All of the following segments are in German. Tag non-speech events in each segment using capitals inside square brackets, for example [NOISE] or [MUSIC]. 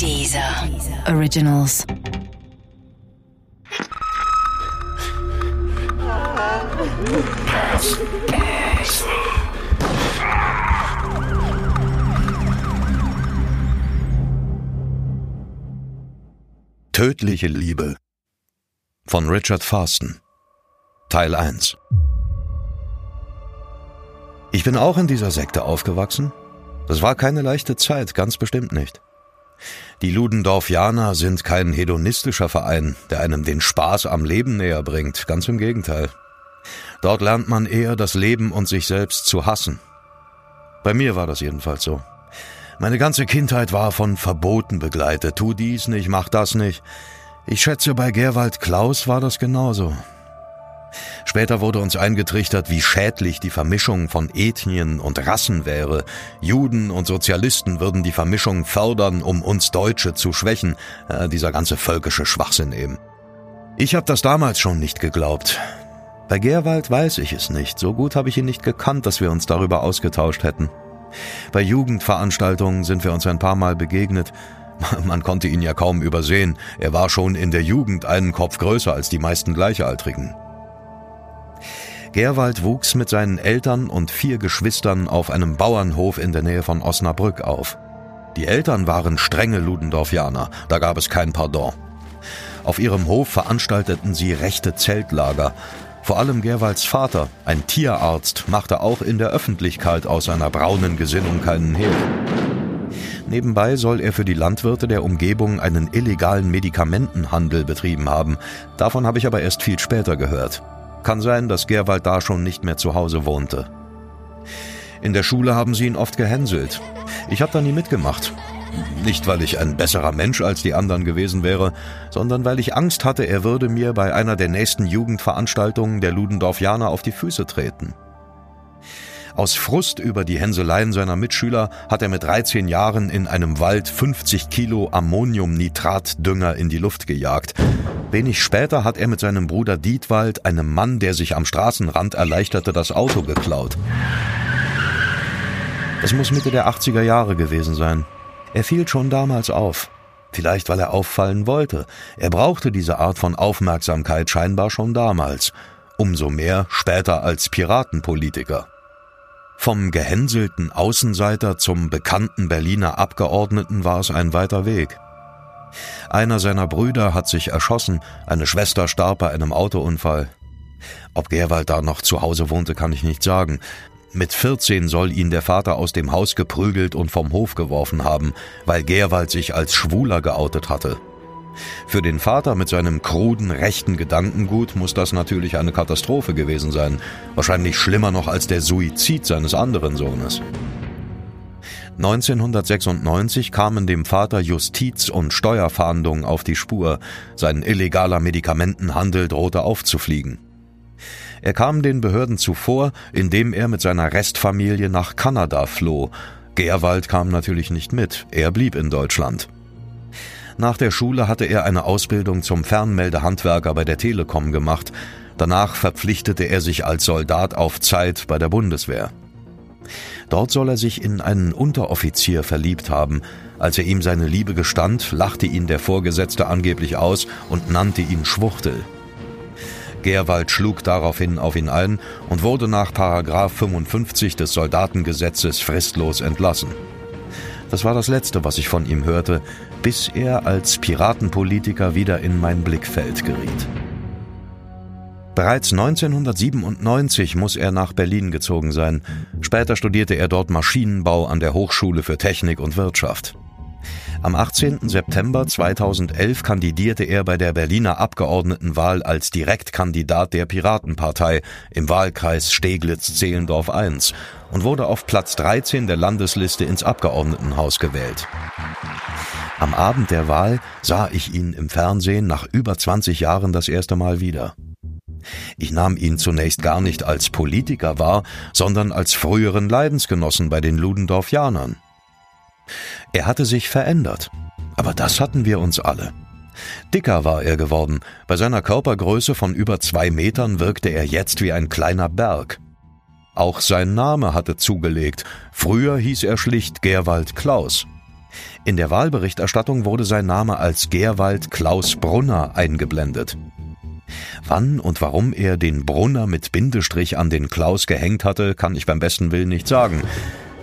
Dieser Originals. Tödliche Liebe von Richard Farston Teil 1 Ich bin auch in dieser Sekte aufgewachsen. Das war keine leichte Zeit, ganz bestimmt nicht. Die Ludendorffianer sind kein hedonistischer Verein, der einem den Spaß am Leben näher bringt, ganz im Gegenteil. Dort lernt man eher das Leben und sich selbst zu hassen. Bei mir war das jedenfalls so. Meine ganze Kindheit war von Verboten begleitet. Tu dies nicht, mach das nicht. Ich schätze, bei Gerwald Klaus war das genauso. Später wurde uns eingetrichtert, wie schädlich die Vermischung von Ethnien und Rassen wäre. Juden und Sozialisten würden die Vermischung fördern, um uns Deutsche zu schwächen. Äh, dieser ganze völkische Schwachsinn eben. Ich habe das damals schon nicht geglaubt. Bei Gerwald weiß ich es nicht. So gut habe ich ihn nicht gekannt, dass wir uns darüber ausgetauscht hätten. Bei Jugendveranstaltungen sind wir uns ein paar Mal begegnet. [LAUGHS] Man konnte ihn ja kaum übersehen. Er war schon in der Jugend einen Kopf größer als die meisten Gleichaltrigen. Gerwald wuchs mit seinen Eltern und vier Geschwistern auf einem Bauernhof in der Nähe von Osnabrück auf. Die Eltern waren strenge Ludendorffianer, da gab es kein Pardon. Auf ihrem Hof veranstalteten sie rechte Zeltlager, vor allem Gerwalds Vater, ein Tierarzt, machte auch in der Öffentlichkeit aus seiner braunen Gesinnung keinen Hehl. Nebenbei soll er für die Landwirte der Umgebung einen illegalen Medikamentenhandel betrieben haben. Davon habe ich aber erst viel später gehört. Kann sein, dass Gerwald da schon nicht mehr zu Hause wohnte. In der Schule haben sie ihn oft gehänselt. Ich habe da nie mitgemacht. Nicht, weil ich ein besserer Mensch als die anderen gewesen wäre, sondern weil ich Angst hatte, er würde mir bei einer der nächsten Jugendveranstaltungen der Ludendorffianer auf die Füße treten. Aus Frust über die Hänseleien seiner Mitschüler hat er mit 13 Jahren in einem Wald 50 Kilo Ammoniumnitratdünger in die Luft gejagt. Wenig später hat er mit seinem Bruder Dietwald einem Mann, der sich am Straßenrand erleichterte, das Auto geklaut. Es muss Mitte der 80er Jahre gewesen sein. Er fiel schon damals auf. Vielleicht weil er auffallen wollte. Er brauchte diese Art von Aufmerksamkeit scheinbar schon damals. Umso mehr später als Piratenpolitiker. Vom gehänselten Außenseiter zum bekannten Berliner Abgeordneten war es ein weiter Weg. Einer seiner Brüder hat sich erschossen, eine Schwester starb bei einem Autounfall. Ob Gerwald da noch zu Hause wohnte, kann ich nicht sagen. Mit 14 soll ihn der Vater aus dem Haus geprügelt und vom Hof geworfen haben, weil Gerwald sich als Schwuler geoutet hatte. Für den Vater mit seinem kruden rechten Gedankengut muss das natürlich eine Katastrophe gewesen sein, wahrscheinlich schlimmer noch als der Suizid seines anderen Sohnes. 1996 kamen dem Vater Justiz- und Steuerfahndungen auf die Spur, sein illegaler Medikamentenhandel drohte aufzufliegen. Er kam den Behörden zuvor, indem er mit seiner Restfamilie nach Kanada floh. Gerwald kam natürlich nicht mit, er blieb in Deutschland. Nach der Schule hatte er eine Ausbildung zum Fernmeldehandwerker bei der Telekom gemacht. Danach verpflichtete er sich als Soldat auf Zeit bei der Bundeswehr. Dort soll er sich in einen Unteroffizier verliebt haben. Als er ihm seine Liebe gestand, lachte ihn der Vorgesetzte angeblich aus und nannte ihn Schwuchtel. Gerwald schlug daraufhin auf ihn ein und wurde nach Paragraf 55 des Soldatengesetzes fristlos entlassen. Das war das Letzte, was ich von ihm hörte, bis er als Piratenpolitiker wieder in mein Blickfeld geriet. Bereits 1997 muss er nach Berlin gezogen sein. Später studierte er dort Maschinenbau an der Hochschule für Technik und Wirtschaft. Am 18. September 2011 kandidierte er bei der Berliner Abgeordnetenwahl als Direktkandidat der Piratenpartei im Wahlkreis Steglitz-Zehlendorf I und wurde auf Platz 13 der Landesliste ins Abgeordnetenhaus gewählt. Am Abend der Wahl sah ich ihn im Fernsehen nach über 20 Jahren das erste Mal wieder. Ich nahm ihn zunächst gar nicht als Politiker wahr, sondern als früheren Leidensgenossen bei den Ludendorffianern. Er hatte sich verändert. Aber das hatten wir uns alle. Dicker war er geworden. Bei seiner Körpergröße von über zwei Metern wirkte er jetzt wie ein kleiner Berg. Auch sein Name hatte zugelegt. Früher hieß er schlicht Gerwald Klaus. In der Wahlberichterstattung wurde sein Name als Gerwald Klaus Brunner eingeblendet. Wann und warum er den Brunner mit Bindestrich an den Klaus gehängt hatte, kann ich beim besten Willen nicht sagen.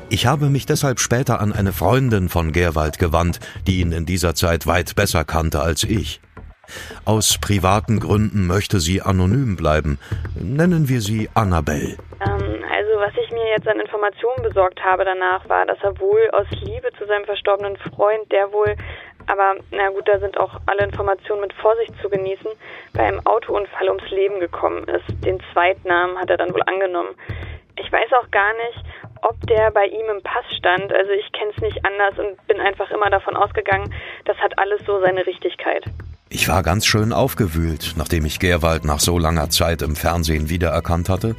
Ich habe mich deshalb später an eine Freundin von Gerwald gewandt, die ihn in dieser Zeit weit besser kannte als ich. Aus privaten Gründen möchte sie anonym bleiben. Nennen wir sie Annabelle. Ähm, also was ich mir jetzt an Informationen besorgt habe danach, war, dass er wohl aus Liebe zu seinem verstorbenen Freund, der wohl aber na gut, da sind auch alle Informationen mit Vorsicht zu genießen, bei einem Autounfall ums Leben gekommen ist. Den Zweitnamen hat er dann wohl angenommen. Ich weiß auch gar nicht, ob der bei ihm im Pass stand. Also ich kenne es nicht anders und bin einfach immer davon ausgegangen, das hat alles so seine Richtigkeit. Ich war ganz schön aufgewühlt, nachdem ich Gerwald nach so langer Zeit im Fernsehen wiedererkannt hatte.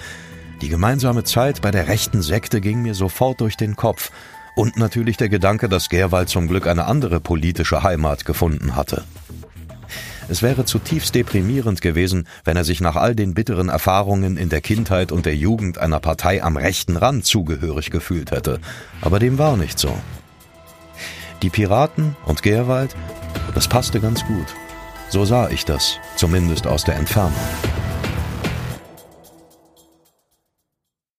Die gemeinsame Zeit bei der rechten Sekte ging mir sofort durch den Kopf und natürlich der Gedanke, dass Gerwald zum Glück eine andere politische Heimat gefunden hatte. Es wäre zutiefst deprimierend gewesen, wenn er sich nach all den bitteren Erfahrungen in der Kindheit und der Jugend einer Partei am rechten Rand zugehörig gefühlt hätte. Aber dem war nicht so. Die Piraten und Gerwald, das passte ganz gut. So sah ich das, zumindest aus der Entfernung.